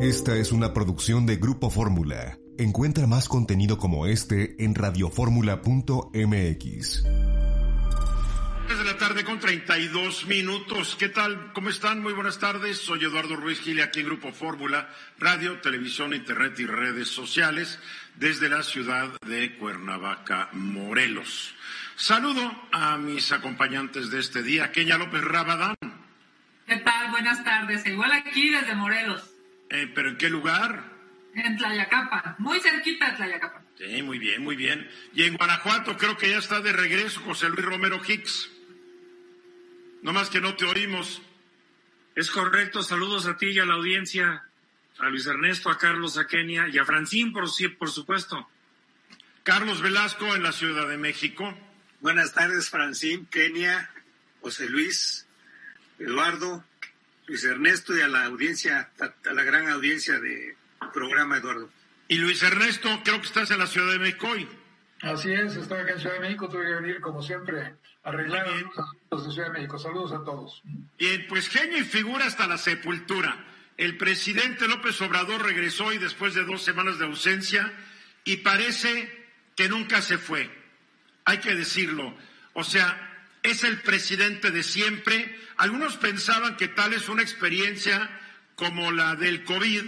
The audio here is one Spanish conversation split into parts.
Esta es una producción de Grupo Fórmula. Encuentra más contenido como este en radioformula.mx. de la tarde con 32 minutos. ¿Qué tal? ¿Cómo están? Muy buenas tardes. Soy Eduardo Ruiz Gil, aquí en Grupo Fórmula, radio, televisión, internet y redes sociales desde la ciudad de Cuernavaca, Morelos. Saludo a mis acompañantes de este día, Kenia López Rabadán. ¿Qué tal? Buenas tardes. Igual aquí desde Morelos. Eh, ¿Pero en qué lugar? En Tlayacapa, muy cerquita de Tlayacapa. Sí, muy bien, muy bien. Y en Guanajuato creo que ya está de regreso José Luis Romero Hicks. No más que no te oímos. Es correcto, saludos a ti y a la audiencia, a Luis Ernesto, a Carlos, a Kenia y a Francín, por, por supuesto. Carlos Velasco en la Ciudad de México. Buenas tardes, Francín, Kenia, José Luis, Eduardo, Luis Ernesto y a la audiencia, a la gran audiencia de programa, Eduardo. Y Luis Ernesto, creo que estás en la Ciudad de México hoy. Así es, estoy acá en Ciudad de México, tuve que venir como siempre a arreglar los de Ciudad de México. Saludos a todos. Bien, pues genio y figura hasta la sepultura. El presidente López Obrador regresó hoy después de dos semanas de ausencia y parece que nunca se fue. Hay que decirlo. O sea, es el presidente de siempre. Algunos pensaban que tal es una experiencia como la del COVID,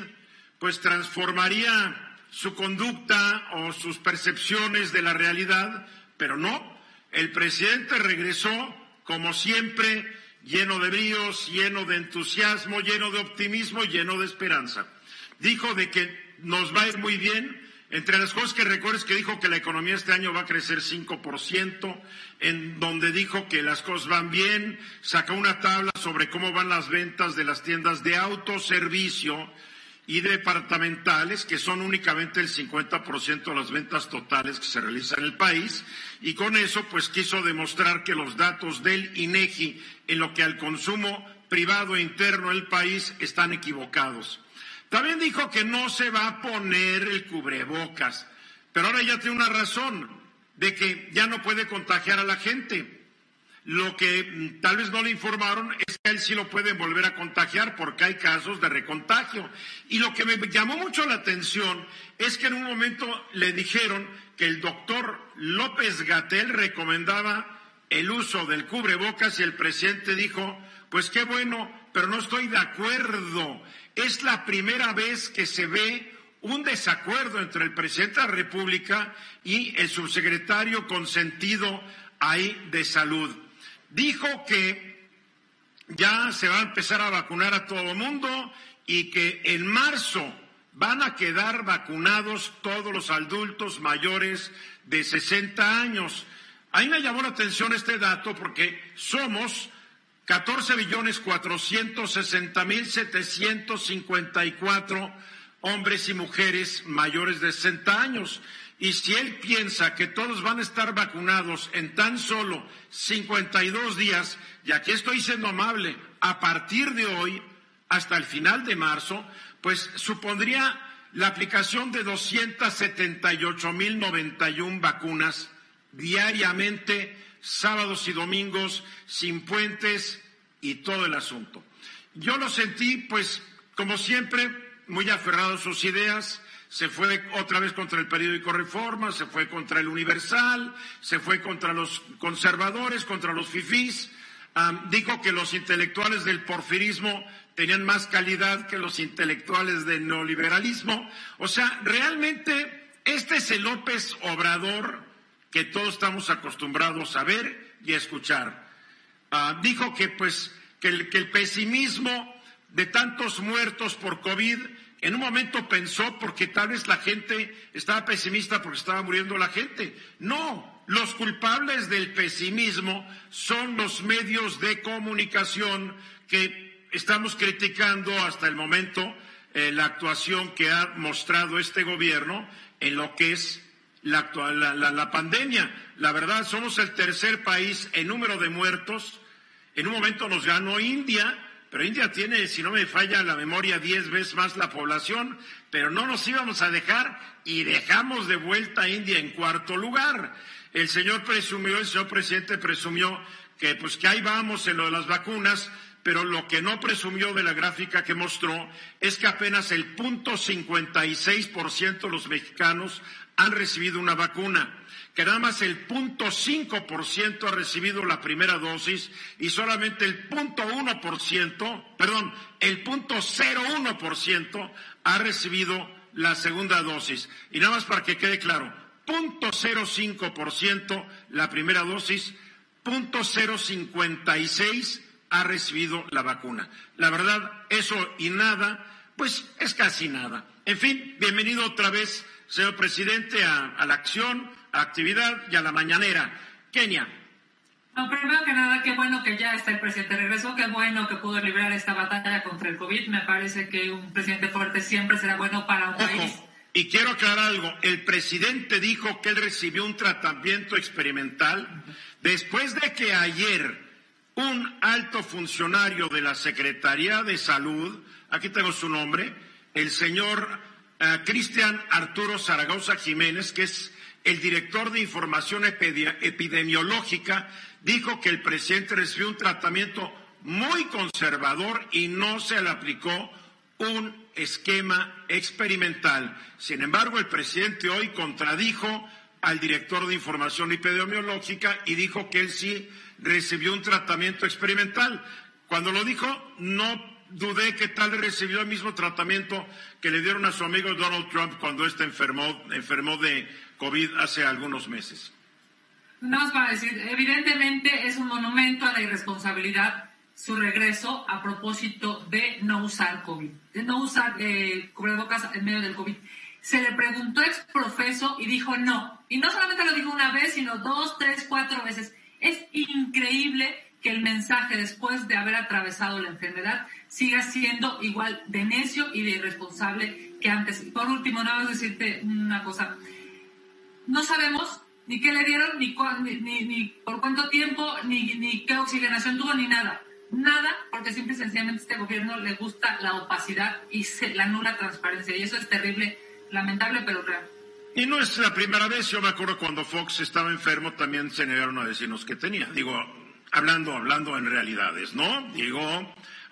pues transformaría su conducta o sus percepciones de la realidad, pero no. El presidente regresó, como siempre, lleno de bríos, lleno de entusiasmo, lleno de optimismo, lleno de esperanza. Dijo de que nos va a ir muy bien, entre las cosas que recuerdes que dijo que la economía este año va a crecer 5%, en donde dijo que las cosas van bien, sacó una tabla sobre cómo van las ventas de las tiendas de autoservicio y departamentales, que son únicamente el 50% de las ventas totales que se realizan en el país, y con eso pues quiso demostrar que los datos del INEGI en lo que al consumo privado e interno del país están equivocados. También dijo que no se va a poner el cubrebocas, pero ahora ya tiene una razón de que ya no puede contagiar a la gente. Lo que mm, tal vez no le informaron es que él sí lo puede volver a contagiar porque hay casos de recontagio. Y lo que me llamó mucho la atención es que en un momento le dijeron que el doctor López Gatel recomendaba el uso del cubrebocas y el presidente dijo, pues qué bueno, pero no estoy de acuerdo. Es la primera vez que se ve un desacuerdo entre el presidente de la República y el subsecretario consentido ahí de salud. Dijo que ya se va a empezar a vacunar a todo el mundo y que en marzo van a quedar vacunados todos los adultos mayores de 60 años. A mí me llamó la atención este dato porque somos 14 billones 460 mil 754 hombres y mujeres mayores de 60 años. Y si él piensa que todos van a estar vacunados en tan solo 52 días, y aquí estoy siendo amable, a partir de hoy hasta el final de marzo, pues supondría la aplicación de 278 mil 91 vacunas diariamente, sábados y domingos, sin puentes y todo el asunto. Yo lo sentí, pues, como siempre, muy aferrado a sus ideas, se fue otra vez contra el periódico Reforma, se fue contra el Universal, se fue contra los conservadores, contra los fifís, dijo que los intelectuales del porfirismo tenían más calidad que los intelectuales del neoliberalismo. O sea, realmente este es el López Obrador que todos estamos acostumbrados a ver y a escuchar. Ah, dijo que pues que el, pesimismo de tantos muertos por COVID en un momento pensó porque tal vez la gente estaba pesimista porque estaba muriendo la gente. No, los culpables del pesimismo son los medios de comunicación que estamos criticando hasta el momento eh, la actuación que ha mostrado este gobierno en lo que es la, la, la, pandemia. La verdad, somos el tercer país en número de muertos. En un momento nos ganó India, pero India tiene, si no me falla la memoria, diez veces más la población, pero no nos íbamos a dejar y dejamos de vuelta a India en cuarto lugar. El señor presumió, el señor presidente presumió que pues que ahí vamos en lo de las vacunas, pero lo que no presumió de la gráfica que mostró es que apenas el punto 56% de los mexicanos han recibido una vacuna, que nada más el punto 5% ha recibido la primera dosis y solamente el punto 1%, perdón, el punto 0,1% ha recibido la segunda dosis. Y nada más para que quede claro, punto 0,5% la primera dosis, punto 0,56 ha recibido la vacuna. La verdad, eso y nada, pues es casi nada. En fin, bienvenido otra vez, señor presidente, a, la acción, a la actividad y a la mañanera. Kenia. No, primero que nada, qué bueno que ya está el presidente regresó, qué bueno que pudo librar esta batalla contra el COVID. Me parece que un presidente fuerte siempre será bueno para un país. Y quiero aclarar algo, el presidente dijo que él recibió un tratamiento experimental después de que ayer un alto funcionario de la Secretaría de Salud, aquí tengo su nombre, el señor Cristian Arturo Zaragoza Jiménez, que es el director de información epidemiológica, dijo que el presidente recibió un tratamiento muy conservador y no se le aplicó un esquema experimental. Sin embargo, el presidente hoy contradijo al director de información epidemiológica y dijo que él sí recibió un tratamiento experimental. Cuando lo dijo, no dudé que tal recibió el mismo tratamiento que le dieron a su amigo Donald Trump cuando éste enfermó, enfermó de COVID hace algunos meses. No es para decir, evidentemente es un monumento a la irresponsabilidad su regreso a propósito de no usar COVID, de no usar eh, cubrebocas en medio del COVID. Se le preguntó ex profeso y dijo no. Y no solamente lo dijo una vez, sino dos, tres, cuatro veces. Es increíble que el mensaje después de haber atravesado la enfermedad siga siendo igual de necio y de irresponsable que antes. por último, nada más decirte una cosa. No sabemos ni qué le dieron, ni, ni, ni, por cuánto tiempo, ni, ni qué oxigenación tuvo, ni nada. Nada, porque simple y sencillamente a este gobierno le gusta la opacidad y la nula transparencia. Y eso es terrible, lamentable, pero real. Y no es la primera vez, yo me acuerdo cuando Fox estaba enfermo también se negaron a decirnos que tenía. Digo, hablando, hablando en realidades, ¿no? Digo,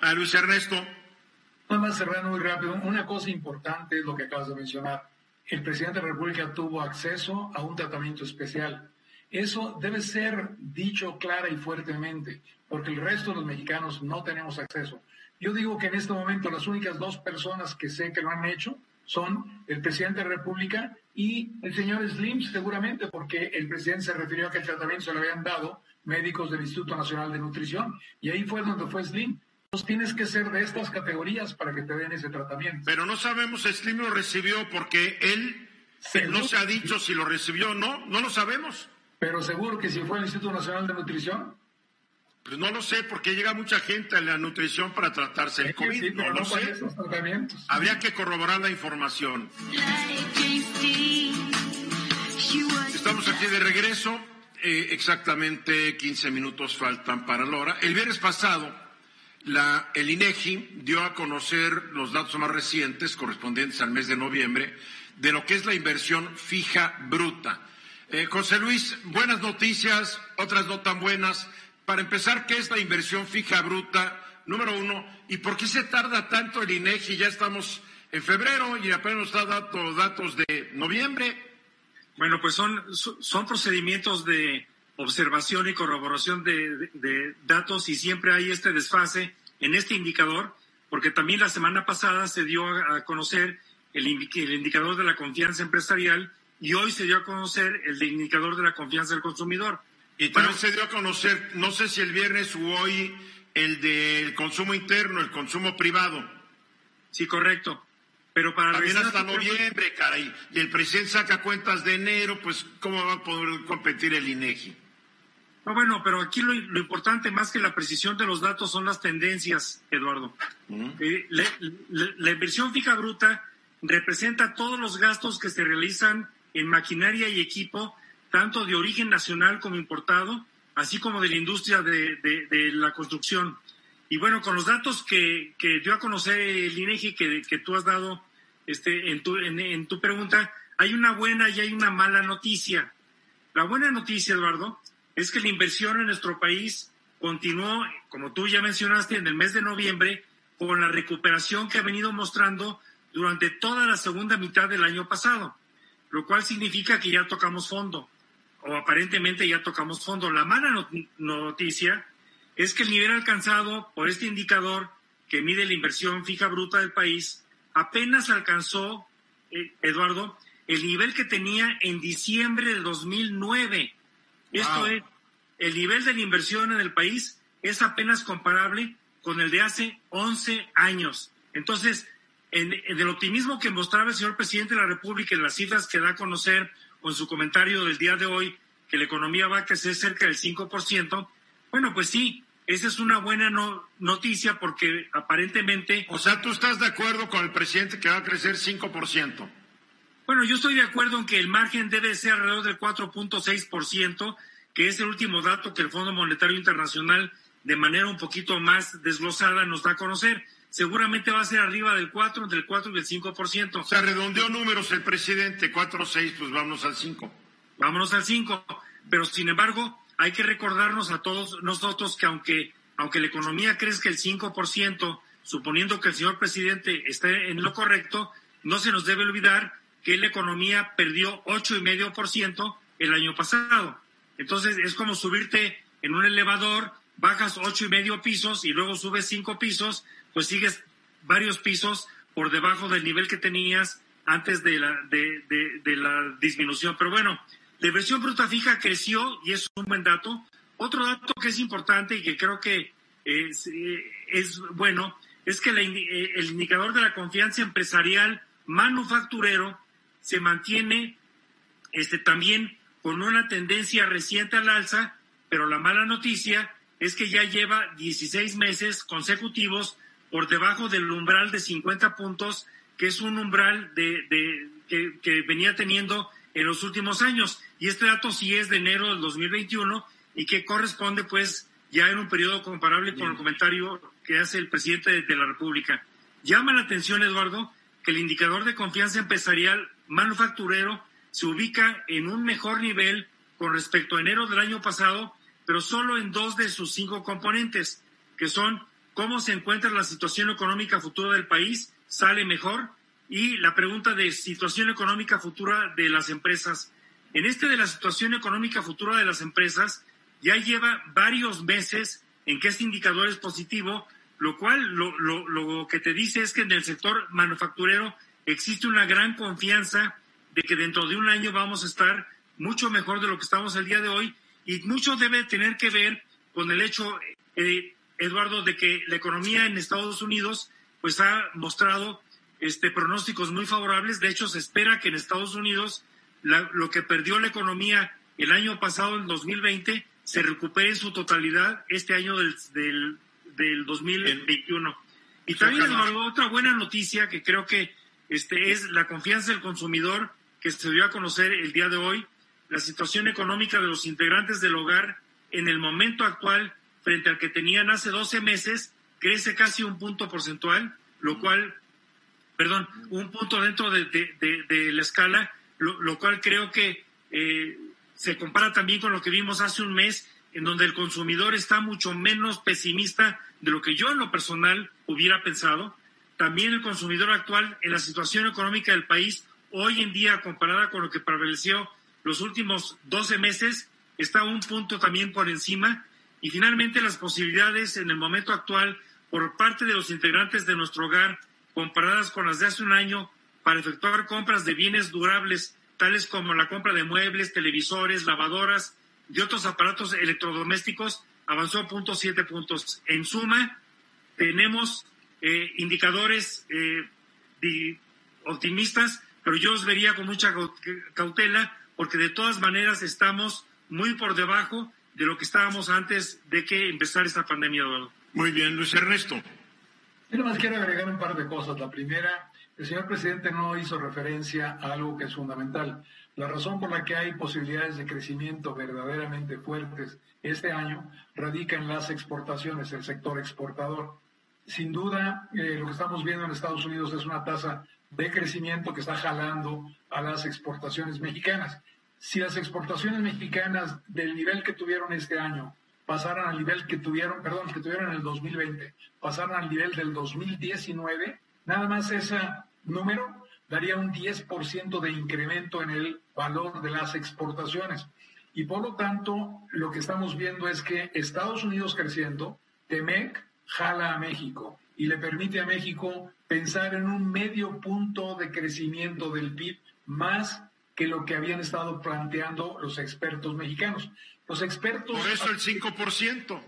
a Luis Ernesto. Nada más cerrando muy rápido, una cosa importante es lo que acabas de mencionar. El presidente de la República tuvo acceso a un tratamiento especial. Eso debe ser dicho clara y fuertemente, porque el resto de los mexicanos no tenemos acceso. Yo digo que en este momento las únicas dos personas que sé que lo han hecho son el presidente de la República y el señor Slim, seguramente, porque el presidente se refirió a que el tratamiento se lo habían dado médicos del Instituto Nacional de Nutrición, y ahí fue donde fue Slim. Entonces tienes que ser de estas categorías para que te den ese tratamiento. Pero no sabemos si Slim lo recibió porque él no se ha dicho si lo recibió o no, no lo sabemos. Pero seguro que si fue el Instituto Nacional de Nutrición, pues no lo sé, porque llega mucha gente a la nutrición para tratarse el COVID. no lo sé. Habría que corroborar la información. Estamos aquí de regreso. Eh, exactamente 15 minutos faltan para la hora. El viernes pasado, la, el INEGI dio a conocer los datos más recientes correspondientes al mes de noviembre de lo que es la inversión fija bruta. Eh, José Luis, buenas noticias, otras no tan buenas. Para empezar, ¿qué es la inversión fija bruta? Número uno, ¿y por qué se tarda tanto el INEGI? Ya estamos en febrero y apenas está dando datos de noviembre. Bueno, pues son, son procedimientos de observación y corroboración de, datos y siempre hay este desfase en este indicador, porque también la semana pasada se dio a conocer el indicador de la confianza empresarial y hoy se dio a conocer el indicador de la confianza del consumidor. Y también se dio a conocer, no sé si el viernes o hoy, el del consumo interno, el consumo privado. Sí, correcto. Pero para También hasta noviembre, caray. Y el presidente saca cuentas de enero, pues ¿cómo va a poder competir el INEGI? No, bueno, pero aquí lo, importante más que la precisión de los datos son las tendencias, Eduardo. Eh, la, inversión fija bruta representa todos los gastos que se realizan en maquinaria y equipo, tanto de origen nacional como importado, así como de la industria de, la construcción. Y bueno, con los datos que, dio a conocer el INEGI que, que tú has dado este, en, tu, en tu pregunta, hay una buena y hay una mala noticia. La buena noticia, Eduardo, es que la inversión en nuestro país continuó, como tú ya mencionaste, en el mes de noviembre, con la recuperación que ha venido mostrando durante toda la segunda mitad del año pasado, lo cual significa que ya tocamos fondo, o aparentemente ya tocamos fondo. La mala noticia es que el nivel alcanzado por este indicador que mide la inversión fija bruta del país apenas alcanzó, eh, Eduardo, el nivel que tenía en diciembre de 2009 esto es, el nivel de la inversión en el país es apenas comparable con el de hace 11 años. Entonces, en, el optimismo que mostraba el señor presidente de la República en las cifras que da a conocer con su comentario del día de hoy, que la economía va a crecer cerca del 5%, bueno, pues sí, esa es una buena noticia porque aparentemente... O sea, tú estás de acuerdo con el presidente que va a crecer 5%. Bueno, yo estoy de acuerdo en que el margen debe ser alrededor del 4.6%, que es el último dato que el Fondo Monetario Internacional de manera un poquito más desglosada nos da a conocer. Seguramente va a ser arriba del 4, entre el 4 y el 5%. O sea, redondeó números el presidente, 4 6, pues vámonos al 5. Vámonos al 5. Pero sin embargo, hay que recordarnos a todos nosotros que aunque, aunque la economía crezca el 5%, suponiendo que el señor presidente esté en lo correcto, no se nos debe olvidar que la economía perdió ocho y medio por ciento el año pasado. Entonces es como subirte en un elevador, bajas ocho y medio pisos y luego subes cinco pisos, pues sigues varios pisos por debajo del nivel que tenías antes de la, de, la disminución. Pero bueno, la inversión bruta fija creció y es un buen dato. Otro dato que es importante y que creo que es, es bueno es que el indicador de la confianza empresarial manufacturero se mantiene este, también con una tendencia reciente al alza, pero la mala noticia es que ya lleva 16 meses consecutivos por debajo del umbral de 50 puntos, que es un umbral de, que, que, venía teniendo en los últimos años. Y este dato sí es de enero del 2021 y que corresponde pues ya en un periodo comparable con el comentario que hace el presidente de la República. Llama la atención, Eduardo, que el indicador de confianza empresarial manufacturero se ubica en un mejor nivel con respecto a enero del año pasado, pero solo en dos de sus cinco componentes, que son cómo se encuentra la situación económica futura del país, sale mejor, y la pregunta de situación económica futura de las empresas. En este de la situación económica futura de las empresas, ya lleva varios meses en que este indicador es positivo, lo cual lo, lo, lo que te dice es que en el sector manufacturero existe una gran confianza de que dentro de un año vamos a estar mucho mejor de lo que estamos el día de hoy y mucho debe tener que ver con el hecho, eh, Eduardo, de que la economía en Estados Unidos pues ha mostrado este, pronósticos muy favorables. De hecho, se espera que en Estados Unidos lo que perdió la economía el año pasado, en 2020, se recupere en su totalidad este año del, del, del 2021. Y también, Eduardo, otra buena noticia que creo que este, es la confianza del consumidor que se dio a conocer el día de hoy, la situación económica de los integrantes del hogar en el momento actual frente al que tenían hace 12 meses crece casi un punto porcentual, lo cual, perdón, un punto dentro de, la escala, lo, cual creo que eh, se compara también con lo que vimos hace un mes, en donde el consumidor está mucho menos pesimista de lo que yo en lo personal hubiera pensado. También el consumidor actual en la situación económica del país, hoy en día comparada con lo que prevaleció los últimos 12 meses, está un punto también por encima. Y finalmente las posibilidades en el momento actual por parte de los integrantes de nuestro hogar, comparadas con las de hace un año, para efectuar compras de bienes durables, tales como la compra de muebles, televisores, lavadoras y otros aparatos electrodomésticos, avanzó a puntos siete puntos. En suma, tenemos eh, indicadores eh, optimistas, pero yo los vería con mucha cautela porque de todas maneras estamos muy por debajo de lo que estábamos antes de que empezara esta pandemia, Eduardo. Muy bien, Luis Ernesto. Yo nomás quiero agregar un par de cosas. La primera, el señor presidente no hizo referencia a algo que es fundamental. La razón por la que hay posibilidades de crecimiento verdaderamente fuertes este año radica en las exportaciones, el sector exportador. Sin duda, eh, lo que estamos viendo en Estados Unidos es una tasa de crecimiento que está jalando a las exportaciones mexicanas. Si las exportaciones mexicanas del nivel que tuvieron este año pasaran al nivel que tuvieron, perdón, que tuvieron en el 2020, pasaran al nivel del 2019, nada más ese número daría un 10% de incremento en el valor de las exportaciones. Y por lo tanto, lo que estamos viendo es que Estados Unidos creciendo, TEMEC jala a México y le permite a México pensar en un medio punto de crecimiento del PIB más que lo que habían estado planteando los expertos mexicanos. Los expertos... Por eso el 5%.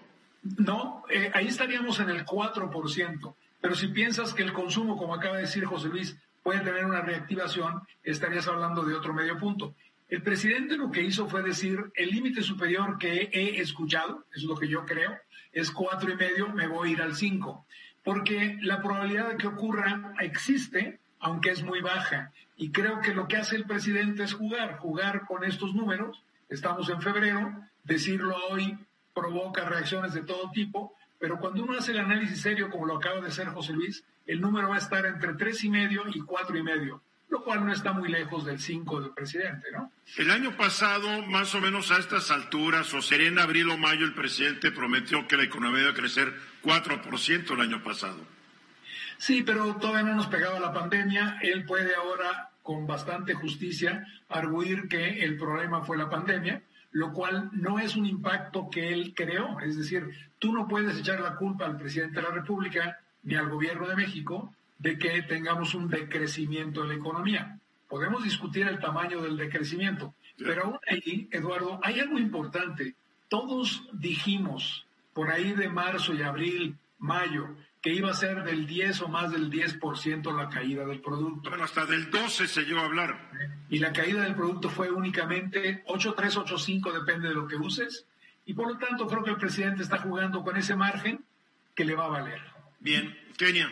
No, eh, ahí estaríamos en el 4%. Pero si piensas que el consumo, como acaba de decir José Luis, puede tener una reactivación, estarías hablando de otro medio punto. El presidente lo que hizo fue decir, el límite superior que he escuchado, es lo que yo creo, es cuatro y medio, me voy a ir al cinco. Porque la probabilidad de que ocurra existe, aunque es muy baja. Y creo que lo que hace el presidente es jugar, jugar con estos números Estamos en febrero, decirlo hoy provoca reacciones de todo tipo, pero cuando uno hace el análisis serio, como lo acaba de hacer José Luis, el número va a estar entre tres y medio y cuatro y medio, lo cual no está muy lejos del cinco del presidente, ¿no? El año pasado, más o menos a estas alturas, o sería en abril o mayo, el presidente prometió que la economía iba a crecer 4% el año pasado. Sí, pero todavía no nos pegaba la pandemia. Él puede ahora con bastante justicia arguir que el problema fue la pandemia, lo cual no es un impacto que él creó. Es decir, tú no puedes echar la culpa al presidente de la República ni al gobierno de México de que tengamos un decrecimiento de la economía. Podemos discutir el tamaño del decrecimiento, pero aún ahí, Eduardo, hay algo importante. Todos dijimos por ahí de marzo y abril, mayo, que iba a ser del 10 o más del 10% la caída del producto. Bueno, hasta del 12 se llegó a hablar. Y la caída del producto fue únicamente 8,3, 8,5, depende de lo que uses. Y por lo tanto, creo que el presidente está jugando con ese margen que le va a valer. Bien, Kenia.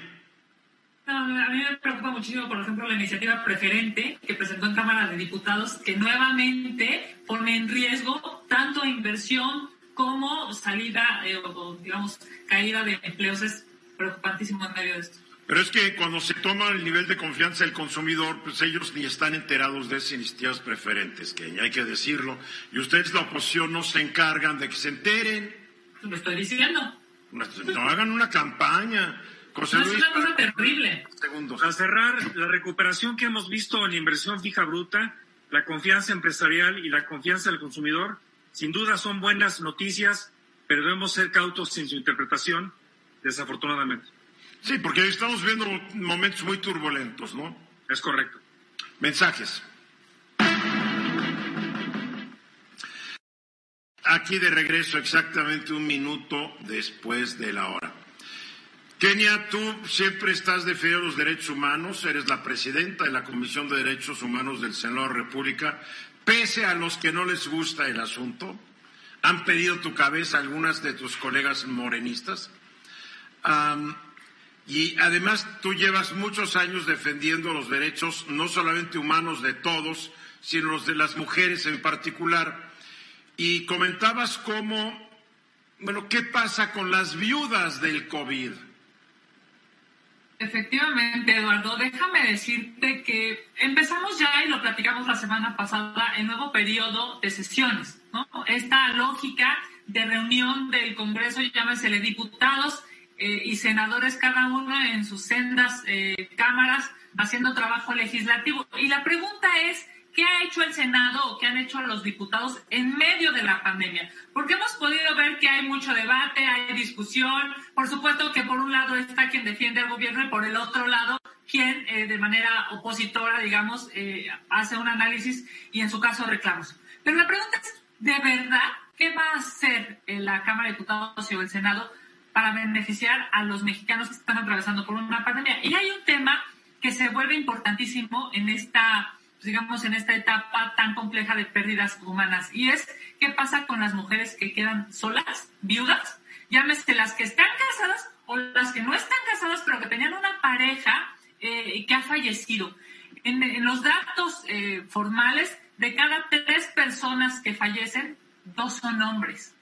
a mí me preocupa muchísimo, por ejemplo, la iniciativa preferente que presentó en Cámara de Diputados, que nuevamente pone en riesgo tanto inversión como salida, eh, o digamos, caída de empleos. Es preocupantísimo en medio de esto. Pero es que cuando se toma el nivel de confianza del consumidor, pues ellos ni están enterados de esas iniciativas preferentes, que hay que decirlo. Y ustedes, la oposición, no se encargan de que se enteren. Lo estoy diciendo. No, hagan una campaña. no, es una cosa terrible. Segundos. Al cerrar, la recuperación que hemos visto en la inversión fija bruta, la confianza empresarial y la confianza del consumidor, sin duda son buenas noticias, pero debemos ser cautos en su interpretación desafortunadamente. Sí, porque estamos viendo momentos muy turbulentos, ¿no? Es correcto. Mensajes. Aquí de regreso exactamente un minuto después de la hora. Kenia, tú siempre estás defendiendo los derechos humanos, eres la presidenta de la Comisión de Derechos Humanos del Senado de la República, pese a los que no les gusta el asunto. ¿Han pedido tu cabeza algunas de tus colegas morenistas? Y además tú llevas muchos años defendiendo los derechos no solamente humanos de todos, sino los de las mujeres en particular. Y comentabas cómo, bueno, ¿qué pasa con las viudas del COVID? Efectivamente, Eduardo, déjame decirte que empezamos ya y lo platicamos la semana pasada, el nuevo periodo de sesiones, ¿no? Esta lógica de reunión del Congreso, llámesele diputados, eh, y senadores cada uno en sus sendas eh, cámaras haciendo trabajo legislativo. Y la pregunta es, ¿qué ha hecho el Senado o qué han hecho los diputados en medio de la pandemia? Porque hemos podido ver que hay mucho debate, hay discusión. Por supuesto que por un lado está quien defiende al gobierno y por el otro lado quien eh, de manera opositora, digamos, hace un análisis y en su caso reclamos. Pero la pregunta es, ¿de verdad qué va a hacer la Cámara de Diputados o el Senado? Para beneficiar a los mexicanos que están atravesando por una pandemia. Y hay un tema que se vuelve importantísimo en esta digamos, en esta etapa tan compleja de pérdidas humanas. Y es, ¿qué pasa con las mujeres que quedan solas, viudas? Llámese las que están casadas o las que no están casadas, pero que tenían una pareja eh, que ha fallecido. En, los datos eh, formales, de cada tres personas que fallecen, dos son hombres.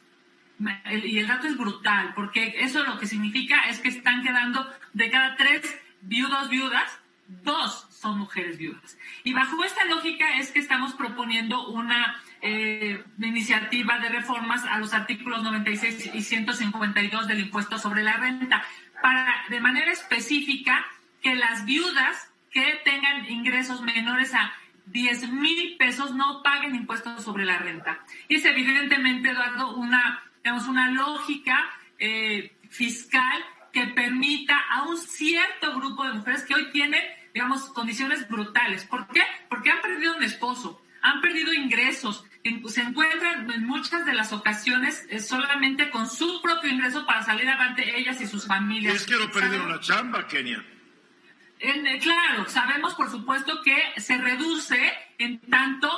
Y el dato es brutal, porque eso lo que significa es que están quedando de cada tres viudos, viudas, dos son mujeres viudas. Y bajo esta lógica es que estamos proponiendo una eh, iniciativa de reformas a los artículos 96 y 152 del impuesto sobre la renta, para de manera específica que las viudas que tengan ingresos menores a 10 mil pesos no paguen impuestos sobre la renta. Y es evidentemente, Eduardo, una, digamos, una lógica eh, fiscal que permita a un cierto grupo de mujeres que hoy tienen, digamos, condiciones brutales. ¿Por qué? Porque han perdido un esposo, han perdido ingresos, se encuentran en muchas de las ocasiones eh, solamente con su propio ingreso para salir adelante ellas y sus familias. Es que no perdieron la chamba, Kenia. Eh, claro, sabemos por supuesto que se reduce en tanto,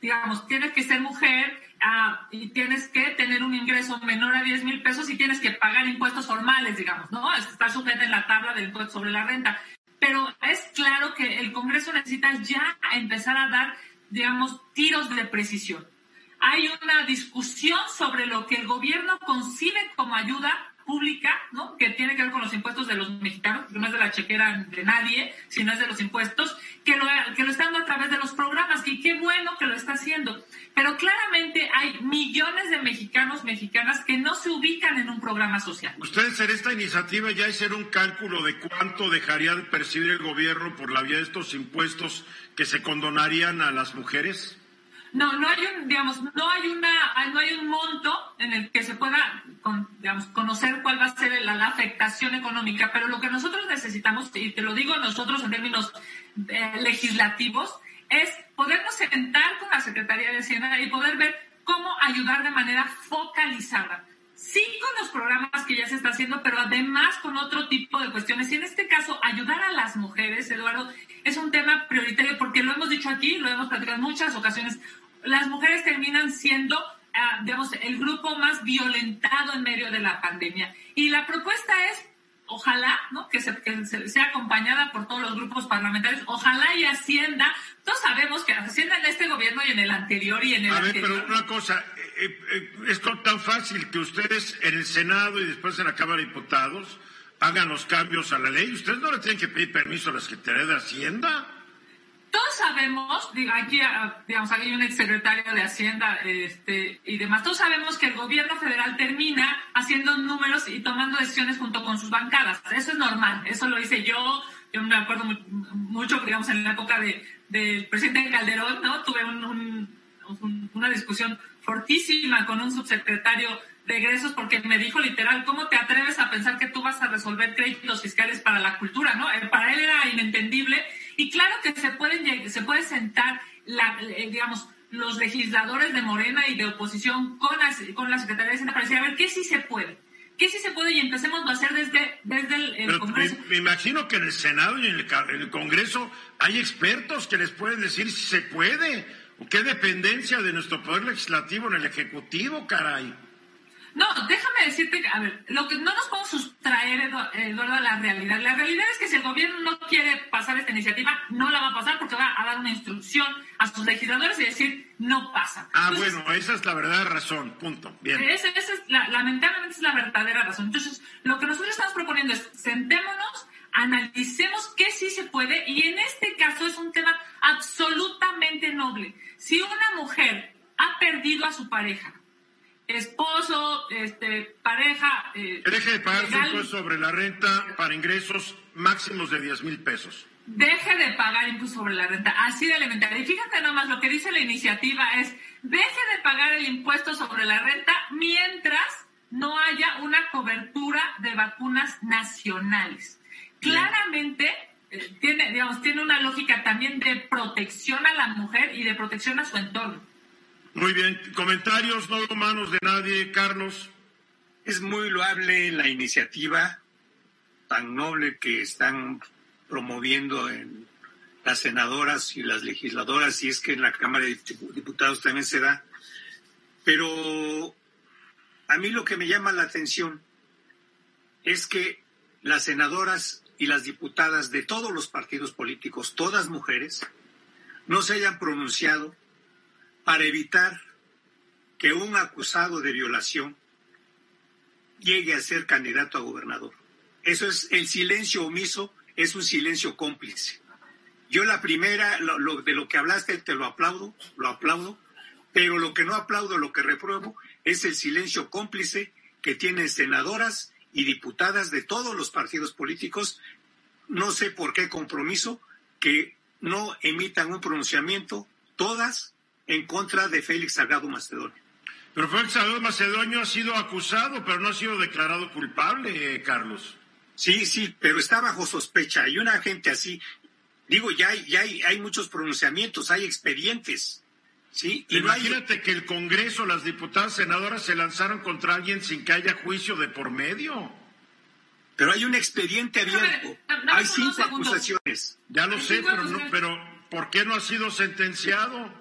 digamos, tienes que ser mujer ah, y tienes que tener un ingreso menor a 10 mil pesos y tienes que pagar impuestos formales, digamos, ¿no? Estar sujeta en la tabla del impuesto sobre la renta. Pero es claro que el Congreso necesita ya empezar a dar, digamos, tiros de precisión. Hay una discusión sobre lo que el gobierno concibe como ayuda pública, ¿no? Que tiene que ver con los impuestos de los mexicanos, que no es de la chequera de nadie, sino es de los impuestos, que lo, que lo está dando a través de los programas, y qué bueno que lo está haciendo. Pero claramente hay millones de mexicanos, mexicanas que no se ubican en un programa social. ¿Ustedes en esta iniciativa ya hicieron un cálculo de cuánto dejaría de percibir el gobierno por la vía de estos impuestos que se condonarían a las mujeres? No, no hay un, digamos, no hay una, no hay un monto en el que se pueda, digamos, conocer cuál va a ser la, afectación económica, pero lo que nosotros necesitamos, y te lo digo nosotros en términos eh, legislativos, es podernos sentar con la Secretaría de Hacienda y poder ver cómo ayudar de manera focalizada. Sí con los programas que ya se está haciendo, pero además con otro tipo de cuestiones. Y en este caso, ayudar a las mujeres, Eduardo, es un tema prioritario porque lo hemos dicho aquí, lo hemos platicado en muchas ocasiones las mujeres terminan siendo, ah, digamos, el grupo más violentado en medio de la pandemia. Y la propuesta es, ojalá, ¿no? Que, sea acompañada por todos los grupos parlamentarios, ojalá y Hacienda, todos sabemos que Hacienda en este gobierno y en el anterior y en el A ver, pero una cosa, es tan fácil que ustedes en el Senado y después en la Cámara de Diputados hagan los cambios a la ley. ¿Ustedes no le tienen que pedir permiso a la Secretaría de Hacienda? todos sabemos, aquí ah, digamos, hay un exsecretario de Hacienda este, y demás, todos sabemos que el gobierno federal termina haciendo números y tomando decisiones junto con sus bancadas. Eso es normal, eso lo hice yo, yo me acuerdo mucho, digamos, en la época de, del presidente Calderón, ¿no? Tuve una discusión fortísima con un subsecretario de egresos porque me dijo literal, ¿cómo te atreves a pensar que tú vas a resolver créditos fiscales para la cultura, no? Eh, para él era inentendible y claro que se pueden se puede sentar, la, eh, digamos, los legisladores de Morena y de oposición con la, con la Secretaría de Hacienda para decir, a ver, ¿qué sí se puede? ¿Qué sí se puede? Y empecemos a hacer desde, desde el, Congreso. Me, imagino que en el Senado y en el, Congreso hay expertos que les pueden decir si se puede. ¿Qué dependencia de nuestro poder legislativo en el Ejecutivo, caray? No, déjame decirte a ver, lo que no nos podemos sustraer, Eduardo, a la realidad. La realidad es que si el gobierno no quiere pasar esta iniciativa, no la va a pasar porque va a dar una instrucción a sus legisladores y decir, no pasa. Ah, bueno, esa es la verdadera razón, punto. Bien. Esa, es la, lamentablemente es la verdadera razón. Entonces, lo que nosotros estamos proponiendo es, sentémonos, analicemos qué sí se puede y en este caso es un tema absolutamente noble. Si una mujer ha perdido a su pareja, esposo, este, pareja. Eh, deje de pagar su impuesto sobre la renta para ingresos máximos de 10 mil pesos. Deje de pagar impuesto sobre la renta, así de elementario. Y fíjate nomás, lo que dice la iniciativa es, deje de pagar el impuesto sobre la renta mientras no haya una cobertura de vacunas nacionales. Claramente eh, tiene, digamos, tiene una lógica también de protección a la mujer y de protección a su entorno. Muy bien, comentarios, no manos de nadie, Carlos. Es muy loable la iniciativa tan noble que están promoviendo en las senadoras y las legisladoras, y es que en la Cámara de Diputados también se da. Pero a mí lo que me llama la atención es que las senadoras y las diputadas de todos los partidos políticos, todas mujeres, no se hayan pronunciado para evitar que un acusado de violación llegue a ser candidato a gobernador. Eso es el silencio omiso, es un silencio cómplice. Yo la primera, de lo que hablaste, te lo aplaudo, lo aplaudo, pero lo que no aplaudo, lo que repruebo, es el silencio cómplice que tienen senadoras y diputadas de todos los partidos políticos, no sé por qué compromiso, que no emitan un pronunciamiento, todas en contra de Félix Salgado Macedonio. Pero Félix Salgado Macedonio ha sido acusado, pero no ha sido declarado culpable, eh, Carlos. Sí, sí, pero está bajo sospecha. Y una gente así, digo, ya hay, ya hay, hay muchos pronunciamientos, hay expedientes. Sí, y Imagínate que el Congreso, las diputadas senadoras se lanzaron contra alguien sin que haya juicio de por medio. Pero hay un expediente abierto. hay cinco acusaciones. Ya lo sé, pero, no, pero ¿por qué no ha sido sentenciado?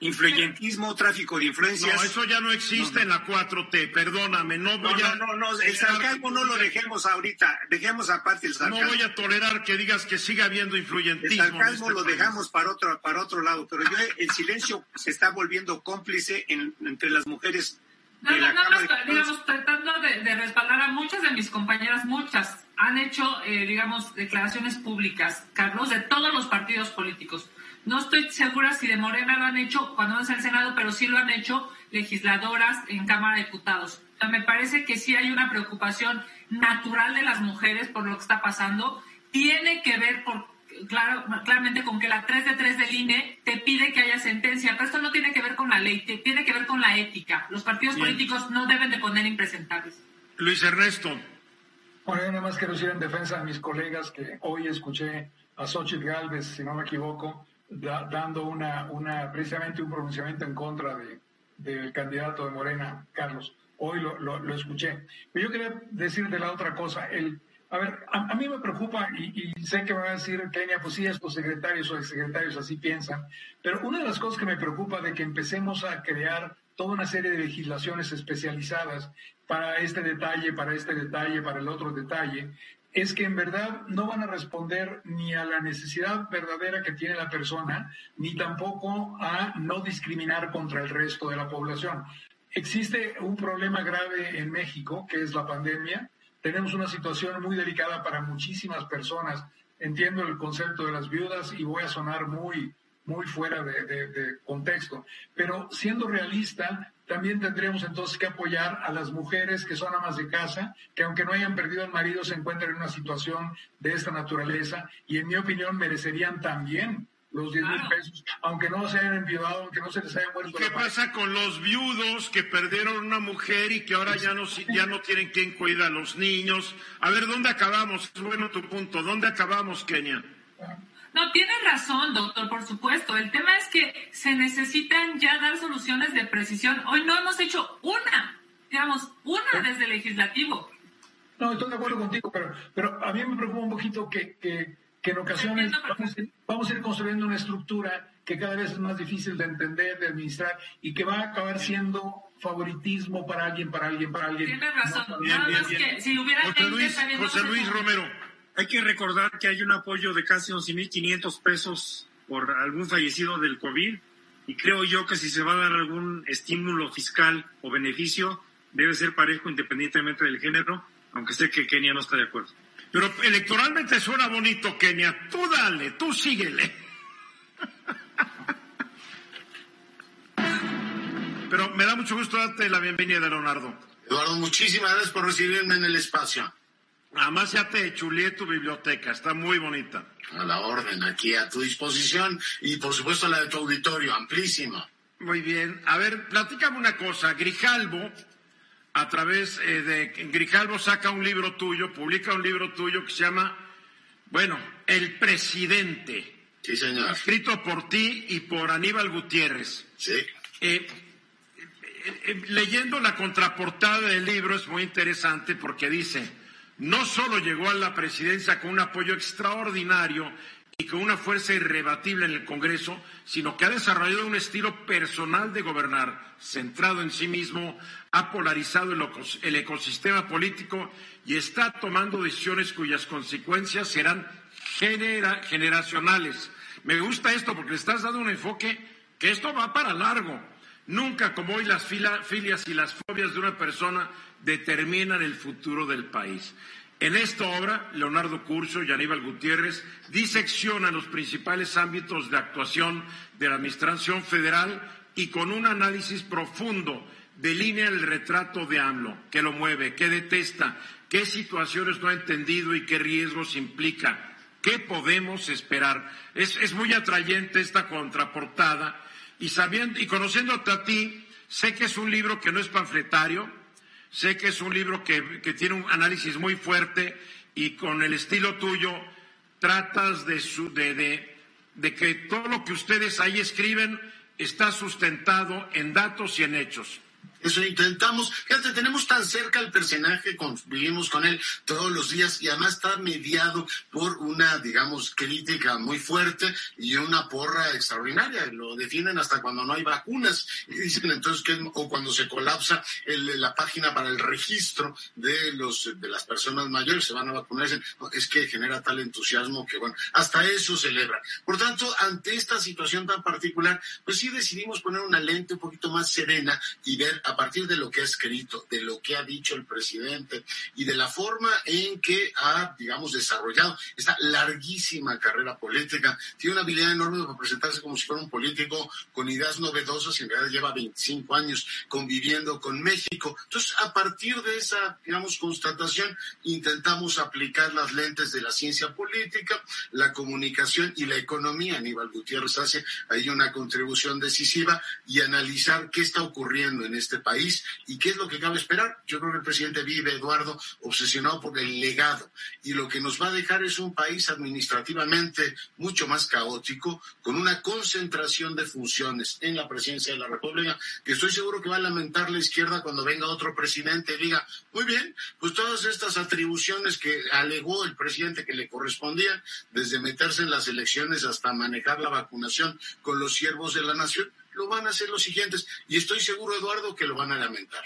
Influyentismo, tráfico de influencias. No, eso ya no existe en la 4T, perdóname, no voy a... No, no, el sarcasmo no lo dejemos ahorita, dejemos aparte el sarcasmo. No voy a tolerar que digas que siga habiendo influyentismo. El sarcasmo este lo dejamos para otro, para otro lado, pero yo, el silencio se está volviendo cómplice entre las mujeres. No, no, no, digamos, tratando de, respaldar a muchas de mis compañeras, muchas han hecho, eh, digamos, declaraciones públicas, Carlos, de todos los partidos políticos no estoy segura si de Morena lo han hecho cuando no es el Senado, pero sí lo han hecho legisladoras en Cámara de Diputados. me parece que sí hay una preocupación natural de las mujeres por lo que está pasando. Tiene que ver por, claro, claramente con que la 3 de 3 del INE te pide que haya sentencia, pero esto no tiene que ver con la ley, tiene que ver con la ética. Los partidos políticos no deben de poner impresentables. Luis Ernesto. Bueno, yo nada más quiero decir en defensa de mis colegas que hoy escuché a Xochitl Galvez, si no me equivoco, dando una, una, precisamente un pronunciamiento en contra de, del candidato de Morena, Carlos. Hoy lo, lo, escuché. Pero yo quería decir de la otra cosa. El, a ver, a, mí me preocupa, y, sé que me va a decir Kenia, pues sí, estos secretarios o exsecretarios así piensan, pero una de las cosas que me preocupa de que empecemos a crear toda una serie de legislaciones especializadas para este detalle, para este detalle, para el otro detalle, es que en verdad no van a responder ni a la necesidad verdadera que tiene la persona, ni tampoco a no discriminar contra el resto de la población. Existe un problema grave en México, que es la pandemia. Tenemos una situación muy delicada para muchísimas personas. Entiendo el concepto de las viudas y voy a sonar muy, muy fuera de, contexto. Pero siendo realista, también tendremos entonces que apoyar a las mujeres que son amas de casa, que aunque no hayan perdido al marido, se encuentran en una situación de esta naturaleza y en mi opinión merecerían también los 10 mil pesos, aunque no se hayan enviudado, aunque no se les haya muerto. ¿Qué pasa con los viudos que perdieron una mujer y que ahora ya no, ya no tienen quien cuida a los niños? A ver, ¿dónde acabamos? Es bueno tu punto. ¿Dónde acabamos, Kenia? No, tiene razón, doctor, por supuesto. El tema es que se necesitan ya dar soluciones de precisión. Hoy no hemos hecho una, digamos, una desde el legislativo. No, estoy de acuerdo contigo, pero, pero a mí me preocupa un poquito que, que, en ocasiones vamos, a ir construyendo una estructura que cada vez es más difícil de entender, de administrar y que va a acabar siendo favoritismo para alguien, para alguien, para alguien. Tiene razón. Nada más que si hubiera José Luis, José Luis Romero. Hay que recordar que hay un apoyo de casi 11.500 pesos por algún fallecido del COVID y creo yo que si se va a dar algún estímulo fiscal o beneficio, debe ser parejo independientemente del género, aunque sé que Kenia no está de acuerdo. Pero electoralmente suena bonito, Kenia. Tú dale, tú síguele. Pero me da mucho gusto darte la bienvenida, Leonardo. Eduardo, muchísimas gracias por recibirme en el espacio. Además ya te chulié tu biblioteca, está muy bonita. A la orden, aquí a tu disposición y por supuesto la de tu auditorio, amplísima. Muy bien. A ver, platícame una cosa. Grijalvo, a través eh, de Grijalvo saca un libro tuyo, publica un libro tuyo que se llama, bueno, El Presidente. Sí, señor. Escrito por ti y por Aníbal Gutiérrez. Sí. Eh, eh, leyendo la contraportada del libro es muy interesante porque dice, no solo llegó a la presidencia con un apoyo extraordinario y con una fuerza irrebatible en el Congreso, sino que ha desarrollado un estilo personal de gobernar, centrado en sí mismo, ha polarizado el ecosistema político y está tomando decisiones cuyas consecuencias serán generacionales. Me gusta esto porque le estás dando un enfoque que esto va para largo. Nunca como hoy las filias y las fobias de una persona determinan el futuro del país. En esta obra, Leonardo Curso y Aníbal Gutiérrez diseccionan los principales ámbitos de actuación de la Administración Federal y con un análisis profundo delinea el retrato de AMLO, qué lo mueve, qué detesta, qué situaciones no ha entendido y qué riesgos implica, qué podemos esperar. Es, muy atrayente esta contraportada y, sabiendo, y conociéndote a ti, sé que es un libro que no es panfletario, Sé que es un libro que, tiene un análisis muy fuerte y con el estilo tuyo tratas de, de, de que todo lo que ustedes ahí escriben está sustentado en datos y en hechos. Eso intentamos. Fíjate, tenemos tan cerca al personaje, vivimos con él todos los días y además está mediado por una, digamos, crítica muy fuerte y una porra extraordinaria. Lo defienden hasta cuando no hay vacunas y dicen entonces que o cuando se colapsa la página para el registro de los de las personas mayores se van a vacunar. Dicen, es que genera tal entusiasmo que bueno, hasta eso celebra. Por tanto, ante esta situación tan particular, pues sí decidimos poner una lente un poquito más serena y ver a partir de lo que ha escrito, de lo que ha dicho el presidente y de la forma en que ha, digamos, desarrollado esta larguísima carrera política. Tiene una habilidad enorme para presentarse como si fuera un político con ideas novedosas y en realidad lleva 25 años conviviendo con México. Entonces, a partir de esa, digamos, constatación, intentamos aplicar las lentes de la ciencia política, la comunicación y la economía. Aníbal Gutiérrez hace ahí una contribución decisiva y analizar qué está ocurriendo en este país y qué es lo que cabe esperar. Yo creo que el presidente vive, Eduardo, obsesionado por el legado y lo que nos va a dejar es un país administrativamente mucho más caótico, con una concentración de funciones en la presidencia de la República, que estoy seguro que va a lamentar la izquierda cuando venga otro presidente y diga, muy bien, pues todas estas atribuciones que alegó el presidente que le correspondían, desde meterse en las elecciones hasta manejar la vacunación con los siervos de la nación, lo van a hacer los siguientes. Y estoy seguro, Eduardo, que lo van a lamentar.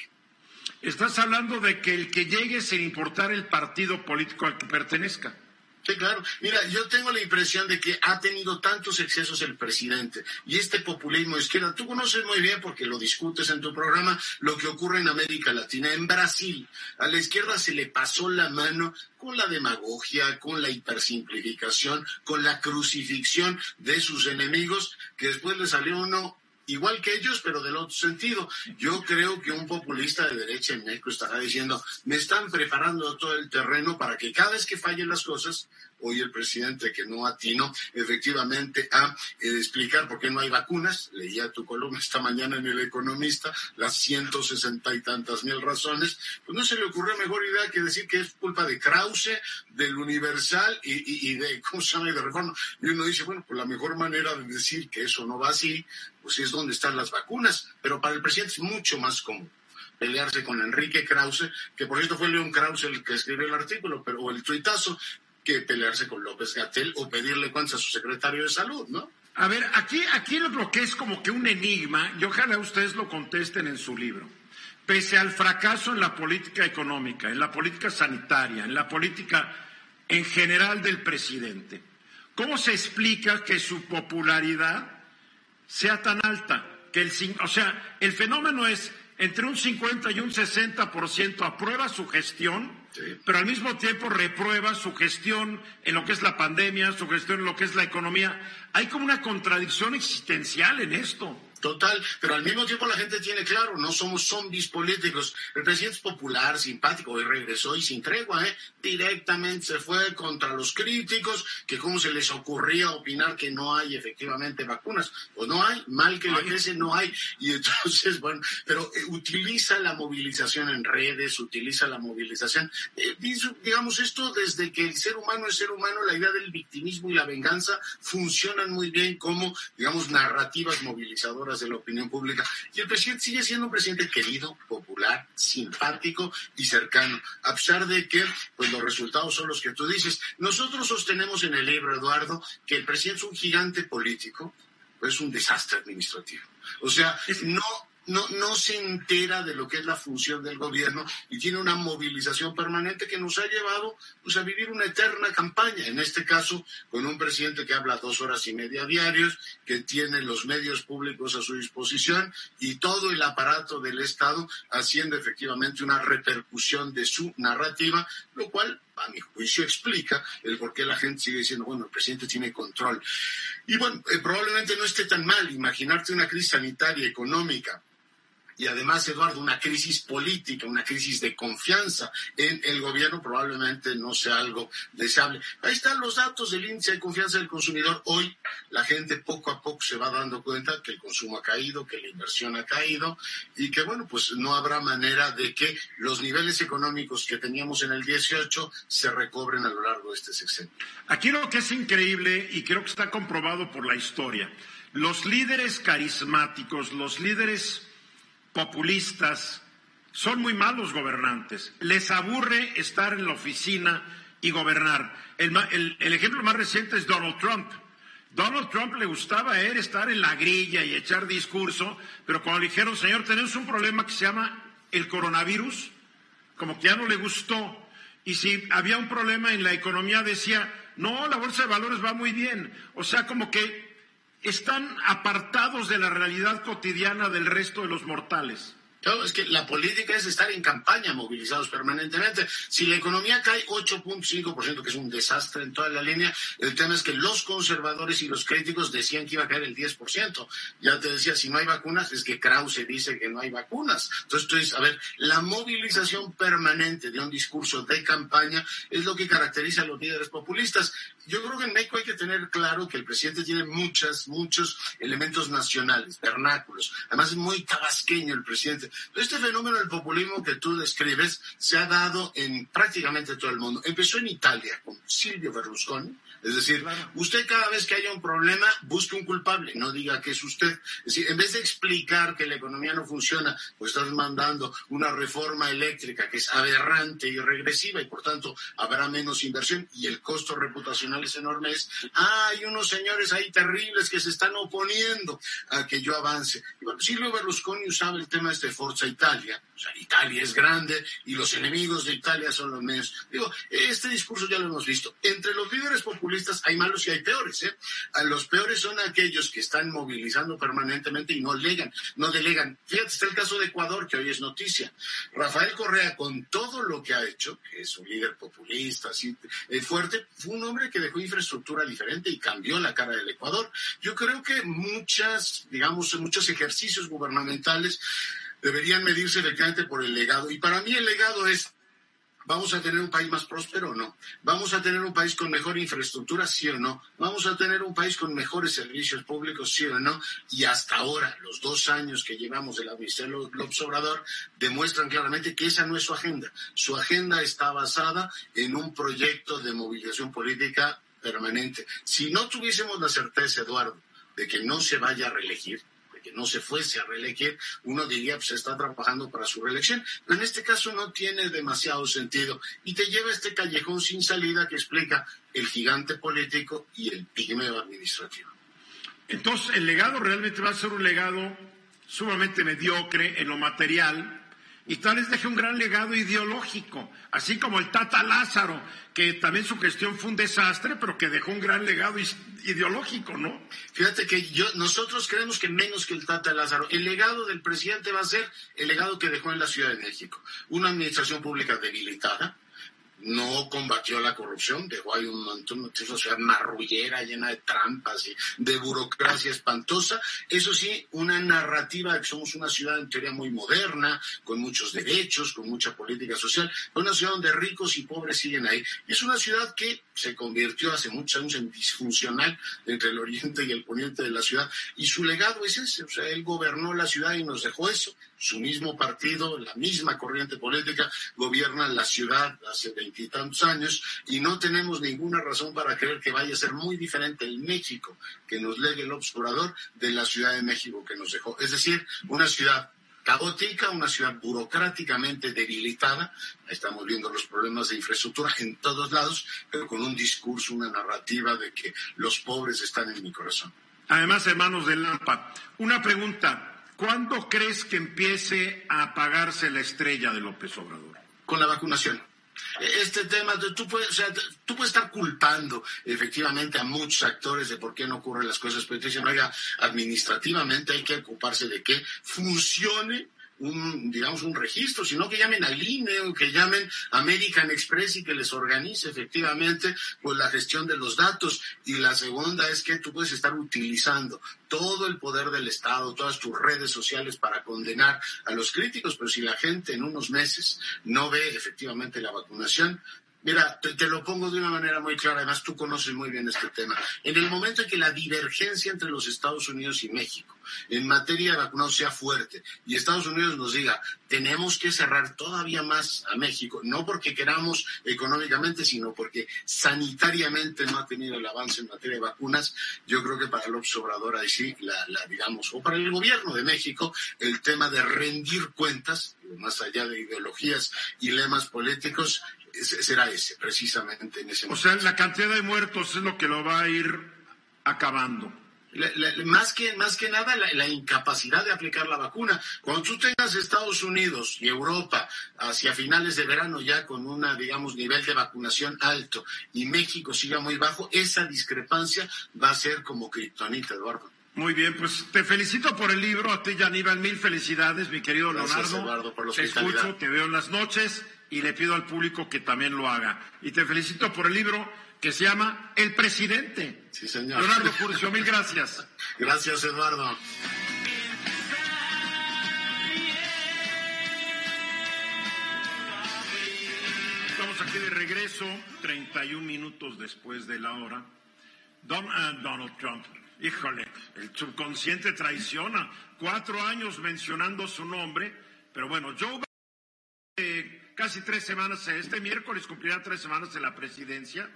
Estás hablando de que el que llegue sin importar el partido político al que pertenezca. Sí, claro. Mira, yo tengo la impresión de que ha tenido tantos excesos el presidente y este populismo de izquierda. Tú conoces muy bien, porque lo discutes en tu programa, lo que ocurre en América Latina. En Brasil, a la izquierda se le pasó la mano con la demagogia, con la hipersimplificación, con la crucifixión de sus enemigos, que después le salió uno igual que ellos, pero del otro sentido. Yo creo que un populista de derecha en México estará diciendo, me están preparando todo el terreno para que cada vez que fallen las cosas, hoy el presidente que no atino efectivamente a eh, explicar por qué no hay vacunas. Leía tu columna esta mañana en El Economista, las ciento sesenta y tantas mil razones. Pues no se le ocurrió mejor idea que decir que es culpa de Krause, del Universal y, de, ¿cómo se llama? de Reforma. Y uno dice, bueno, pues la mejor manera de decir que eso no va así, pues es donde están las vacunas. Pero para el presidente es mucho más común pelearse con Enrique Krause, que por cierto fue León Krause el que escribió el artículo, pero o el tuitazo, que pelearse con López Gatel o pedirle cuentas a su secretario de salud, ¿no? A ver, aquí, aquí lo que es como que un enigma, y ojalá ustedes lo contesten en su libro. Pese al fracaso en la política económica, en la política sanitaria, en la política en general del presidente, ¿cómo se explica que su popularidad sea tan alta? Que el, o sea, el fenómeno es entre un 50 y un 60% aprueba su gestión pero al mismo tiempo reprueba su gestión en lo que es la pandemia, su gestión en lo que es la economía. Hay como una contradicción existencial en esto. Total, pero al mismo tiempo la gente tiene claro, no somos zombies políticos. El presidente es popular, simpático, y regresó y sin tregua, ¿eh? Directamente se fue contra los críticos, que cómo se les ocurría opinar que no hay efectivamente vacunas. Pues no hay, mal que le pese, no hay. Y entonces, bueno, pero eh, utiliza la movilización en redes, utiliza la movilización. Eh, digamos, esto desde que el ser humano es ser humano, la idea del victimismo y la venganza funcionan muy bien como, digamos, narrativas movilizadoras de la opinión pública. Y el presidente sigue siendo un presidente querido, popular, simpático y cercano, a pesar de que pues, los resultados son los que tú dices. Nosotros sostenemos en el libro, Eduardo, que el presidente es un gigante político, pues es un desastre administrativo. O sea, no no, no se entera de lo que es la función del gobierno y tiene una movilización permanente que nos ha llevado pues, a vivir una eterna campaña, en este caso con un presidente que habla dos horas y media diarios, que tiene los medios públicos a su disposición y todo el aparato del Estado haciendo efectivamente una repercusión de su narrativa, lo cual a mi juicio explica el por qué la gente sigue diciendo, bueno, el presidente tiene control. Y bueno, eh, probablemente no esté tan mal imaginarte una crisis sanitaria, económica, y además, Eduardo, una crisis política, una crisis de confianza en el gobierno probablemente no sea algo deseable. Ahí están los datos del índice de confianza del consumidor. Hoy la gente poco a poco se va dando cuenta que el consumo ha caído, que la inversión ha caído y que, bueno, pues no habrá manera de que los niveles económicos que teníamos en el 18 se recobren a lo largo de este sexenio. Aquí lo que es increíble y creo que está comprobado por la historia, los líderes carismáticos, los líderes populistas, son muy malos gobernantes. Les aburre estar en la oficina y gobernar. El, ejemplo más reciente es Donald Trump. Donald Trump le gustaba él estar en la grilla y echar discurso, pero cuando le dijeron, señor, tenemos un problema que se llama el coronavirus, como que ya no le gustó. Y si había un problema en la economía, decía, no, la bolsa de valores va muy bien. O sea, como que están apartados de la realidad cotidiana del resto de los mortales. Claro, es que la política es estar en campaña, movilizados permanentemente. Si la economía cae 8.5%, que es un desastre en toda la línea, el tema es que los conservadores y los críticos decían que iba a caer el 10%. Ya te decía, si no hay vacunas, es que Krause dice que no hay vacunas. Entonces tú dices, a ver, la movilización permanente de un discurso de campaña es lo que caracteriza a los líderes populistas. Yo creo que en México hay que tener claro que el presidente tiene muchas, muchos elementos nacionales, vernáculos. Además es muy tabasqueño el presidente. Este fenómeno del populismo que tú describes se ha dado en prácticamente todo el mundo. Empezó en Italia con Silvio Berlusconi, es decir, usted cada vez que haya un problema busque un culpable, no diga que es usted. Es decir, en vez de explicar que la economía no funciona, pues estás mandando una reforma eléctrica que es aberrante y regresiva y por tanto habrá menos inversión y el costo reputacional es enorme. Es, ah, hay unos señores ahí terribles que se están oponiendo a que yo avance. Y bueno, Silvio Berlusconi usaba el tema este Forza Italia. O sea, Italia es grande y los enemigos de Italia son los medios. Digo, este discurso ya lo hemos visto. Entre los líderes populares hay malos y hay peores. ¿eh? Los peores son aquellos que están movilizando permanentemente y no delegan, no delegan. Fíjate, está el caso de Ecuador, que hoy es noticia. Rafael Correa, con todo lo que ha hecho, que es un líder populista, así, eh, fuerte, fue un hombre que dejó infraestructura diferente y cambió la cara del Ecuador. Yo creo que muchas, digamos, muchos ejercicios gubernamentales deberían medirse efectivamente por el legado. Y para mí el legado es ¿Vamos a tener un país más próspero o no? ¿Vamos a tener un país con mejor infraestructura, sí o no? ¿Vamos a tener un país con mejores servicios públicos, sí o no? Y hasta ahora, los dos años que llevamos de la administración López Obrador demuestran claramente que esa no es su agenda. Su agenda está basada en un proyecto de movilización política permanente. Si no tuviésemos la certeza, Eduardo, de que no se vaya a reelegir, que no se fuese a reelegir, uno diría, pues está trabajando para su reelección. Pero en este caso no tiene demasiado sentido y te lleva este callejón sin salida que explica el gigante político y el pigmeo administrativo. Entonces, el legado realmente va a ser un legado sumamente mediocre en lo material, y tal vez deje un gran legado ideológico, así como el Tata Lázaro, que también su gestión fue un desastre, pero que dejó un gran legado ideológico, ¿no? Fíjate que yo, nosotros creemos que menos que el Tata Lázaro, el legado del presidente va a ser el legado que dejó en la Ciudad de México, una administración pública debilitada, no combatió la corrupción, dejó ahí un montón de sociedad marrullera llena de trampas y de burocracia espantosa. Eso sí, una narrativa de que somos una ciudad en teoría muy moderna, con muchos derechos, con mucha política social, una ciudad donde ricos y pobres siguen ahí. Es una ciudad que se convirtió hace muchos años en disfuncional entre el oriente y el poniente de la ciudad y su legado es ese, o sea, él gobernó la ciudad y nos dejó eso. Su mismo partido, la misma corriente política gobierna la ciudad hace 20 veintitantos años y no tenemos ninguna razón para creer que vaya a ser muy diferente el México que nos legue el observador de la Ciudad de México que nos dejó. Es decir, una ciudad caótica, una ciudad burocráticamente debilitada. Estamos viendo los problemas de infraestructura en todos lados, pero con un discurso, una narrativa de que los pobres están en mi corazón. Además, hermanos de Lampa, una pregunta. ¿Cuándo crees que empiece a apagarse la estrella de López Obrador? Con la vacunación. Este tema, tú puedes, o sea, tú puedes estar culpando efectivamente a muchos actores de por qué no ocurren las cosas, pero te dicen, oiga, administrativamente hay que ocuparse de que funcione un, digamos, un registro, sino que llamen al INE o que llamen American Express y que les organice efectivamente pues la gestión de los datos. Y la segunda es que tú puedes estar utilizando todo el poder del Estado, todas tus redes sociales para condenar a los críticos, pero si la gente en unos meses no ve efectivamente la vacunación, Mira, te, lo pongo de una manera muy clara, además tú conoces muy bien este tema. En el momento en que la divergencia entre los Estados Unidos y México en materia de vacunados sea fuerte y Estados Unidos nos diga, tenemos que cerrar todavía más a México, no porque queramos económicamente, sino porque sanitariamente no ha tenido el avance en materia de vacunas, yo creo que para el Obrador ahí sí, la, la, digamos, o para el gobierno de México, el tema de rendir cuentas, más allá de ideologías y lemas políticos, será ese, precisamente en ese momento. O sea, la cantidad de muertos es lo que lo va a ir acabando. más, que, más que nada la, incapacidad de aplicar la vacuna. Cuando tú tengas Estados Unidos y Europa hacia finales de verano ya con una, digamos, nivel de vacunación alto y México siga muy bajo, esa discrepancia va a ser como kriptonita, Eduardo. Muy bien, pues te felicito por el libro, a ti, Aníbal, mil felicidades, mi querido Gracias, Eduardo, por Te escucho, te veo en las noches y le pido al público que también lo haga. Y te felicito por el libro que se llama El Presidente. Sí, señor. Leonardo Furcio, mil gracias. Gracias, Eduardo. Estamos aquí de regreso, 31 minutos después de la hora. Don, uh, Donald Trump, híjole, el subconsciente traiciona. Cuatro años mencionando su nombre, pero bueno, Joe Biden casi tres semanas, este miércoles cumplirá tres semanas de la presidencia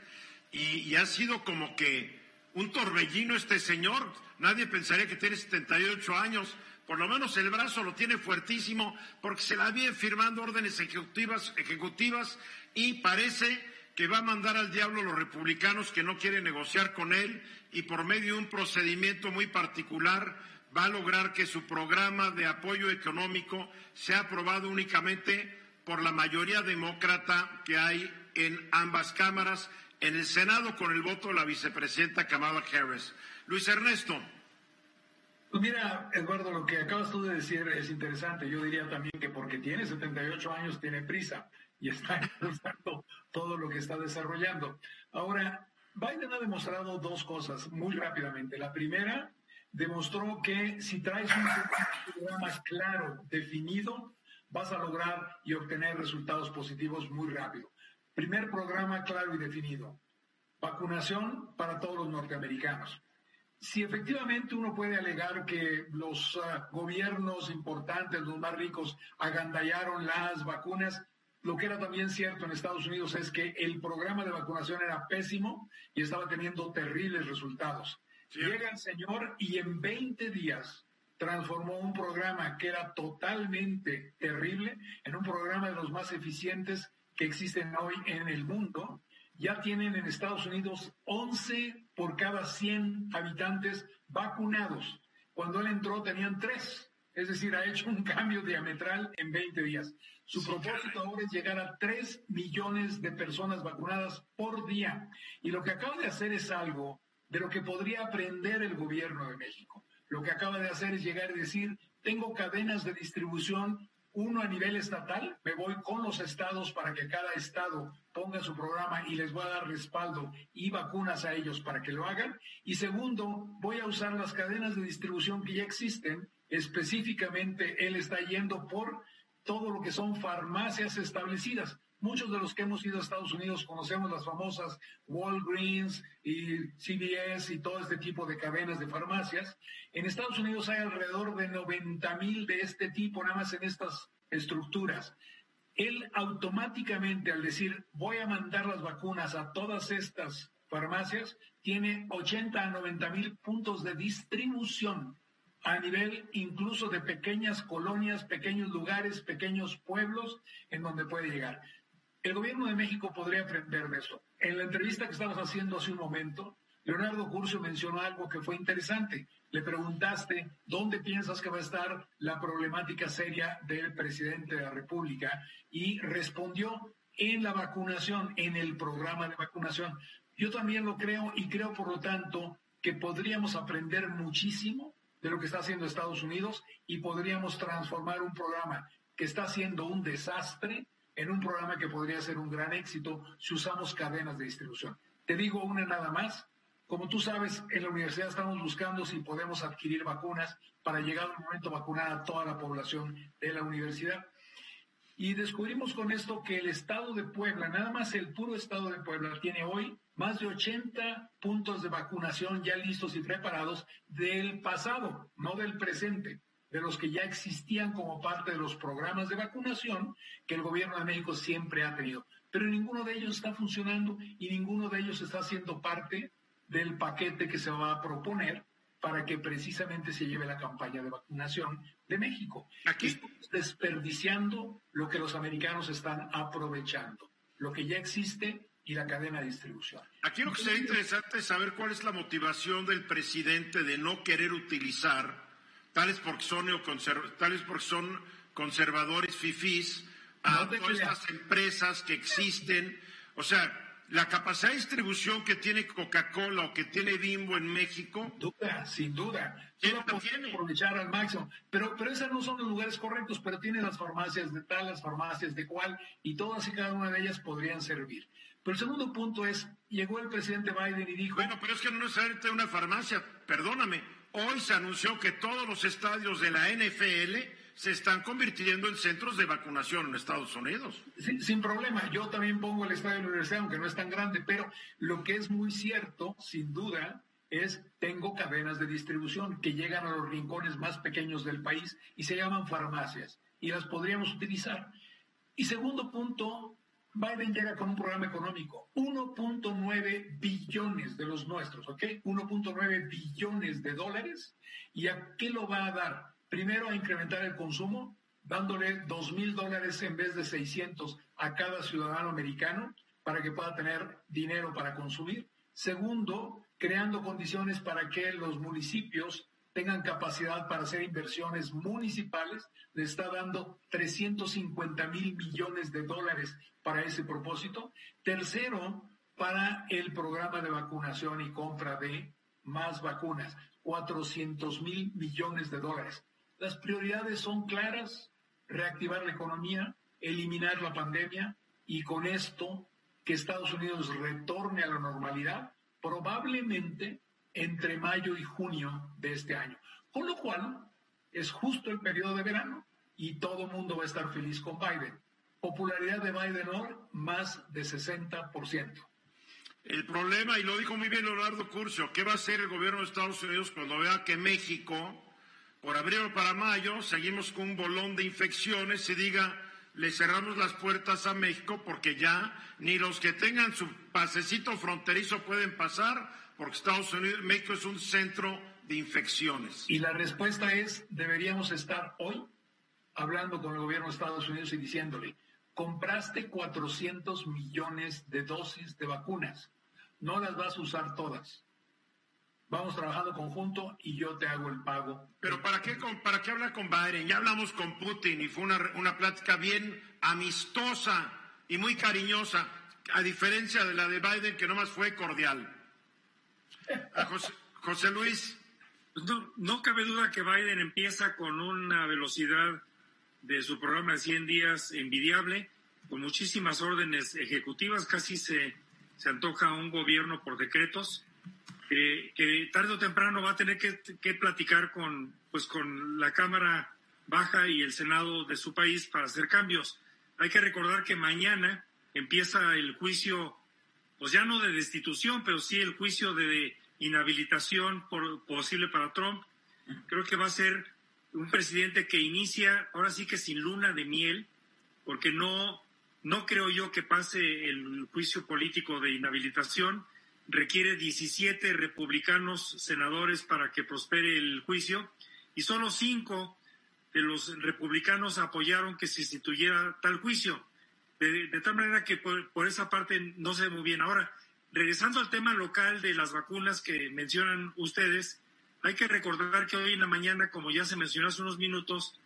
y, ha sido como que un torbellino este señor. Nadie pensaría que tiene 78 años. Por lo menos el brazo lo tiene fuertísimo porque se la viene firmando órdenes ejecutivas, ejecutivas y parece que va a mandar al diablo los republicanos que no quieren negociar con él y por medio de un procedimiento muy particular va a lograr que su programa de apoyo económico sea aprobado únicamente por la mayoría demócrata que hay en ambas cámaras, en el Senado con el voto de la vicepresidenta Kamala Harris. Luis Ernesto. Pues mira, Eduardo, lo que acabas tú de decir es interesante. Yo diría también que porque tiene 78 años tiene prisa y está impulsando todo lo que está desarrollando. Ahora, Biden ha demostrado dos cosas muy rápidamente. La primera, demostró que si traes un programa claro, definido, vas a lograr y obtener resultados positivos muy rápido. Primer programa claro y definido. Vacunación para todos los norteamericanos. Si efectivamente uno puede alegar que los ah, gobiernos importantes, los más ricos, agandallaron las vacunas, lo que era también cierto en Estados Unidos es que el programa de vacunación era pésimo y estaba teniendo terribles resultados. Llega el señor y en 20 días transformó un programa que era totalmente terrible en un programa de los más eficientes que existen hoy en el mundo. Ya tienen en Estados Unidos 11 por cada 100 habitantes vacunados. Cuando él entró tenían 3. Es decir, ha hecho un cambio diametral en 20 días. Su propósito ahora es llegar a 3 millones de personas vacunadas por día. Y lo que acaba de hacer es algo de lo que podría aprender el gobierno de México lo que acaba de hacer es llegar y decir, tengo cadenas de distribución, uno a nivel estatal, me voy con los estados para que cada estado ponga su programa y les voy a dar respaldo y vacunas a ellos para que lo hagan. Y segundo, voy a usar las cadenas de distribución que ya existen. Específicamente, él está yendo por todo lo que son farmacias establecidas. Muchos de los que hemos ido a Estados Unidos conocemos las famosas Walgreens y CVS y todo este tipo de cadenas de farmacias. En Estados Unidos hay alrededor de 90 mil de este tipo, nada más en estas estructuras. él automáticamente al decir voy a mandar las vacunas a todas estas farmacias, tiene 80 a 90 mil puntos de distribución a nivel incluso de pequeñas colonias, pequeños lugares, pequeños pueblos en donde puede llegar. El gobierno de México podría aprender de eso. En la entrevista que estabas haciendo hace un momento, Leonardo Curcio mencionó algo que fue interesante. Le preguntaste dónde piensas que va a estar la problemática seria del presidente de la República y respondió en la vacunación, en el programa de vacunación. Yo también lo creo y creo, por lo tanto, que podríamos aprender muchísimo de lo que está haciendo Estados Unidos y podríamos transformar un programa que está siendo un desastre en un programa que podría ser un gran éxito si usamos cadenas de distribución. Te digo una nada más. Como tú sabes, en la universidad estamos buscando si podemos adquirir vacunas para llegar al momento vacunar a toda la población de la universidad. Y descubrimos con esto que el estado de Puebla, nada más el puro estado de Puebla, tiene hoy más de 80 puntos de vacunación ya listos y preparados del pasado, no del presente de los que ya existían como parte de los programas de vacunación que el gobierno de México siempre ha tenido. Pero ninguno de ellos está funcionando y ninguno de ellos está siendo parte del paquete que se va a proponer para que precisamente se lleve la campaña de vacunación de México. Aquí estamos desperdiciando lo que los americanos están aprovechando, lo que ya existe y la cadena de distribución. Aquí lo que sería interesante es saber cuál es la motivación del presidente de no querer utilizar tales porque son, tales porque son conservadores fifís, a todas estas empresas que existen. O sea, la capacidad de distribución que tiene Coca-Cola o que tiene Bimbo en México. Sin duda, sin duda. ¿Quién tiene? aprovechar al máximo. Pero, pero esos no son los lugares correctos, pero tiene las farmacias de tal, las farmacias de cual, y todas y cada una de ellas podrían servir. Pero el segundo punto es, llegó el presidente Biden y dijo... Bueno, pero es que no necesariamente una farmacia, perdóname, Hoy se anunció que todos los estadios de la NFL se están convirtiendo en centros de vacunación en Estados Unidos. sin problema, yo también pongo el estadio de la universidad, aunque no es tan grande, pero lo que es muy cierto, sin duda, es tengo cadenas de distribución que llegan a los rincones más pequeños del país y se llaman farmacias y las podríamos utilizar. Y segundo punto, Biden llega con un programa económico, 1.9 billones de los nuestros, ¿ok? 1.9 billones de dólares. ¿Y a qué lo va a dar? Primero a incrementar el consumo, dándole 2 mil dólares en vez de 600 a cada ciudadano americano para que pueda tener dinero para consumir. Segundo, creando condiciones para que los municipios tengan capacidad para hacer inversiones municipales, le está dando 350 mil millones de dólares para ese propósito. Tercero, para el programa de vacunación y compra de más vacunas, 400 mil millones de dólares. Las prioridades son claras, reactivar la economía, eliminar la pandemia y con esto que Estados Unidos retorne a la normalidad, probablemente entre mayo y junio de este año. Con lo cual, es justo el periodo de verano y todo el mundo va a estar feliz con Biden. Popularidad de Biden hoy, más de 60%. El problema, y lo dijo muy bien Leonardo Curcio, ¿qué va a hacer el gobierno de Estados Unidos cuando vea que México, por abril o para mayo, seguimos con un bolón de infecciones y diga, le cerramos las puertas a México porque ya ni los que tengan su pasecito fronterizo pueden pasar porque Estados Unidos, México es un centro de infecciones. Y la respuesta es, deberíamos estar hoy hablando con el gobierno de Estados Unidos y diciéndole, compraste 400 millones de dosis de vacunas, no las vas a usar todas. Vamos trabajando conjunto y yo te hago el pago. Pero ¿para qué, para qué hablar con Biden? Ya hablamos con Putin y fue una, una plática bien amistosa y muy cariñosa, a diferencia de la de Biden que nomás fue cordial. José, Luis. No, no cabe duda que Biden empieza con una velocidad de su programa de 100 días envidiable, con muchísimas órdenes ejecutivas, casi se, se antoja un gobierno por decretos, que, tarde o temprano va a tener que, que, platicar con, pues, con la Cámara Baja y el Senado de su país para hacer cambios. Hay que recordar que mañana empieza el juicio pues ya no de destitución, pero sí el juicio de inhabilitación por, posible para Trump. Creo que va a ser un presidente que inicia, ahora sí que sin luna de miel, porque no, no creo yo que pase el juicio político de inhabilitación. Requiere 17 republicanos senadores para que prospere el juicio y solo cinco de los republicanos apoyaron que se instituyera tal juicio. De, tal manera que por, esa parte no se ve muy bien. Ahora, regresando al tema local de las vacunas que mencionan ustedes, hay que recordar que hoy en la mañana, como ya se mencionó hace unos minutos,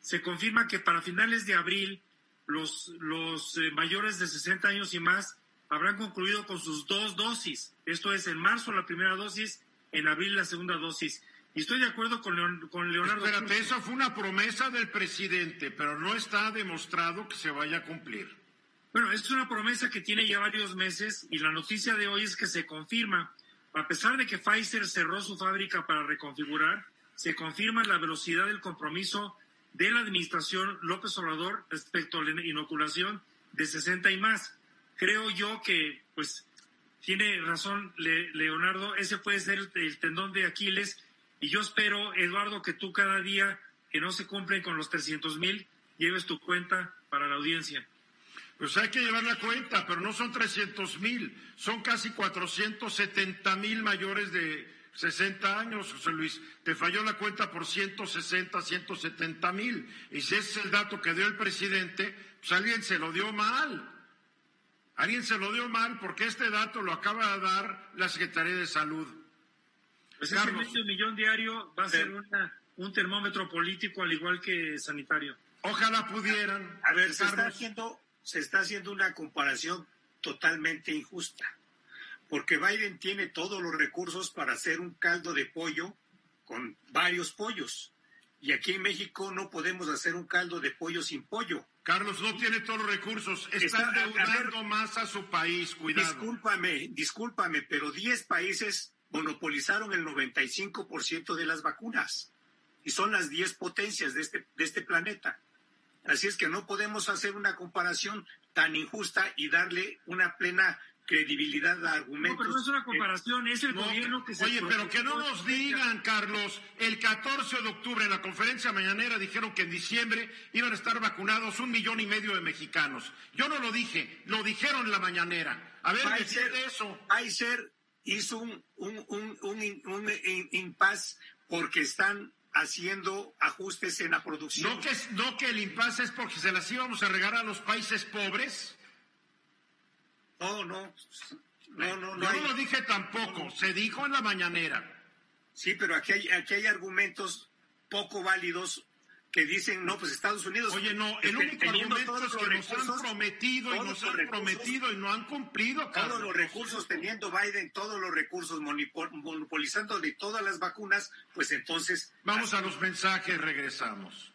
se confirma que para finales de abril los, los eh, mayores de 60 años y más habrán concluido con sus dos dosis. Esto es en marzo la primera dosis, en abril la segunda dosis. Y estoy de acuerdo con, con Leonardo. Espérate, eso fue una promesa del presidente, pero no está demostrado que se vaya a cumplir. Bueno, es una promesa que tiene ya varios meses y la noticia de hoy es que se confirma a pesar de que Pfizer cerró su fábrica para reconfigurar, se confirma la velocidad del compromiso de la administración López Obrador respecto a la inoculación de 60 y más. Creo yo que, pues, tiene razón Leonardo, ese puede ser el, tendón de Aquiles y yo espero, Eduardo, que tú cada día que no se cumplen con los 300 mil, lleves tu cuenta para la audiencia. Pues hay que llevar la cuenta, pero no son 300 mil, son casi 470 mil mayores de 60 años, José Luis. Te falló la cuenta por 160, 170 mil. Y si ese es el dato que dio el presidente, pues alguien se lo dio mal. Alguien se lo dio mal porque este dato lo acaba de dar la Secretaría de Salud. Pues ese medio millón diario va a ser un termómetro político al igual que sanitario. Ojalá pudieran. A ver, se está haciendo se está haciendo una comparación totalmente injusta, porque Biden tiene todos los recursos para hacer un caldo de pollo con varios pollos. Y aquí en México no podemos hacer un caldo de pollo sin pollo. Carlos no tiene todos los recursos. Está, endeudando más a su país. Cuidado. Discúlpame, discúlpame, pero 10 países monopolizaron el 95% de las vacunas. Y son las 10 potencias de este, de este planeta. Así es que no podemos hacer una comparación tan injusta y darle una plena credibilidad a argumentos. No, pero no es una comparación, es el gobierno que se... Oye, pero que no nos digan, Carlos, el 14 de octubre en la conferencia mañanera dijeron que en diciembre iban a estar vacunados un millón y medio de mexicanos. Yo no lo dije, lo dijeron en la mañanera. A ver, Pfizer, de eso. Pfizer hizo un, un, un, un, un impas porque están haciendo ajustes en la producción. ¿No que, no que el impasse es porque se las íbamos a regalar a los países pobres? No, no. No, no, no. Yo no lo dije tampoco, se dijo en la mañanera. Sí, pero aquí hay, aquí hay argumentos poco válidos que dicen, no, pues Estados Unidos. Oye, no, el único argumento es que nos han prometido y nos han prometido y no han cumplido. Todos los recursos, teniendo Biden todos los recursos, monopolizando de todas las vacunas, pues entonces. Vamos a los mensajes, regresamos.